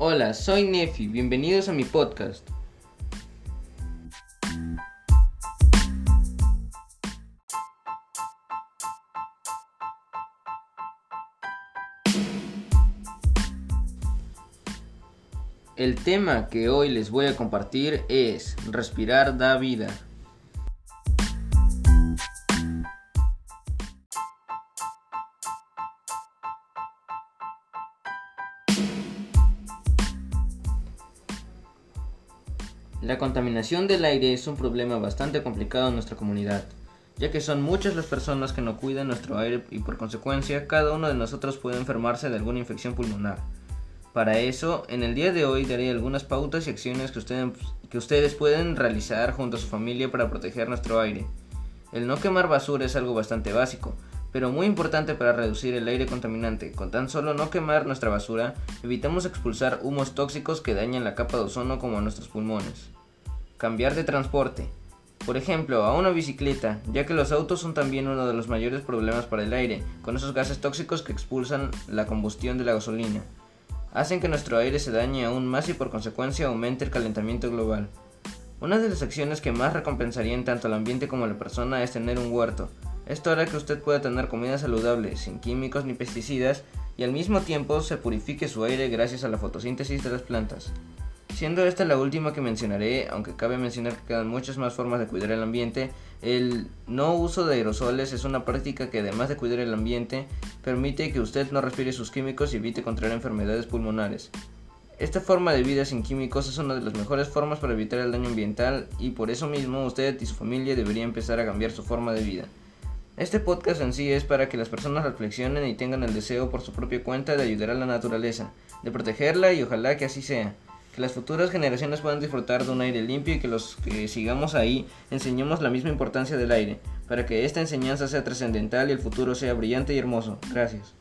Hola, soy Nefi, bienvenidos a mi podcast. El tema que hoy les voy a compartir es Respirar da vida. La contaminación del aire es un problema bastante complicado en nuestra comunidad, ya que son muchas las personas que no cuidan nuestro aire y por consecuencia cada uno de nosotros puede enfermarse de alguna infección pulmonar. Para eso, en el día de hoy daré algunas pautas y acciones que ustedes, pueden realizar junto a su familia para proteger nuestro aire. El no quemar basura es algo bastante básico, pero muy importante para reducir el aire contaminante. Con tan solo no quemar nuestra basura, evitamos expulsar humos tóxicos que dañan la capa de ozono como nuestros pulmones. Cambiar de transporte. Por ejemplo, a una bicicleta, ya que los autos son también uno de los mayores problemas para el aire, con esos gases tóxicos que expulsan la combustión de la gasolina. Hacen que nuestro aire se dañe aún más y por consecuencia aumente el calentamiento global. Una de las acciones que más recompensarían tanto al ambiente como a la persona es tener un huerto, esto hará que usted pueda tener comida saludable, sin químicos ni pesticidas, y al mismo tiempo se purifique su aire gracias a la fotosíntesis de las plantas. Siendo esta la última que mencionaré, aunque cabe mencionar que quedan muchas más formas de cuidar el ambiente, el no uso de aerosoles es una práctica que además de cuidar el ambiente, permite que usted no respire sus químicos y evite contraer enfermedades pulmonares. Esta forma de vida sin químicos es una de las mejores formas para evitar el daño ambiental y por eso mismo usted y su familia deberían empezar a cambiar su forma de vida. Este podcast en sí es para que las personas reflexionen y tengan el deseo por su propia cuenta de ayudar a la naturaleza, de protegerla y ojalá que así sea. Que las futuras generaciones puedan disfrutar de un aire limpio y que los que sigamos ahí enseñemos la misma importancia del aire, para que esta enseñanza sea trascendental y el futuro sea brillante y hermoso. Gracias.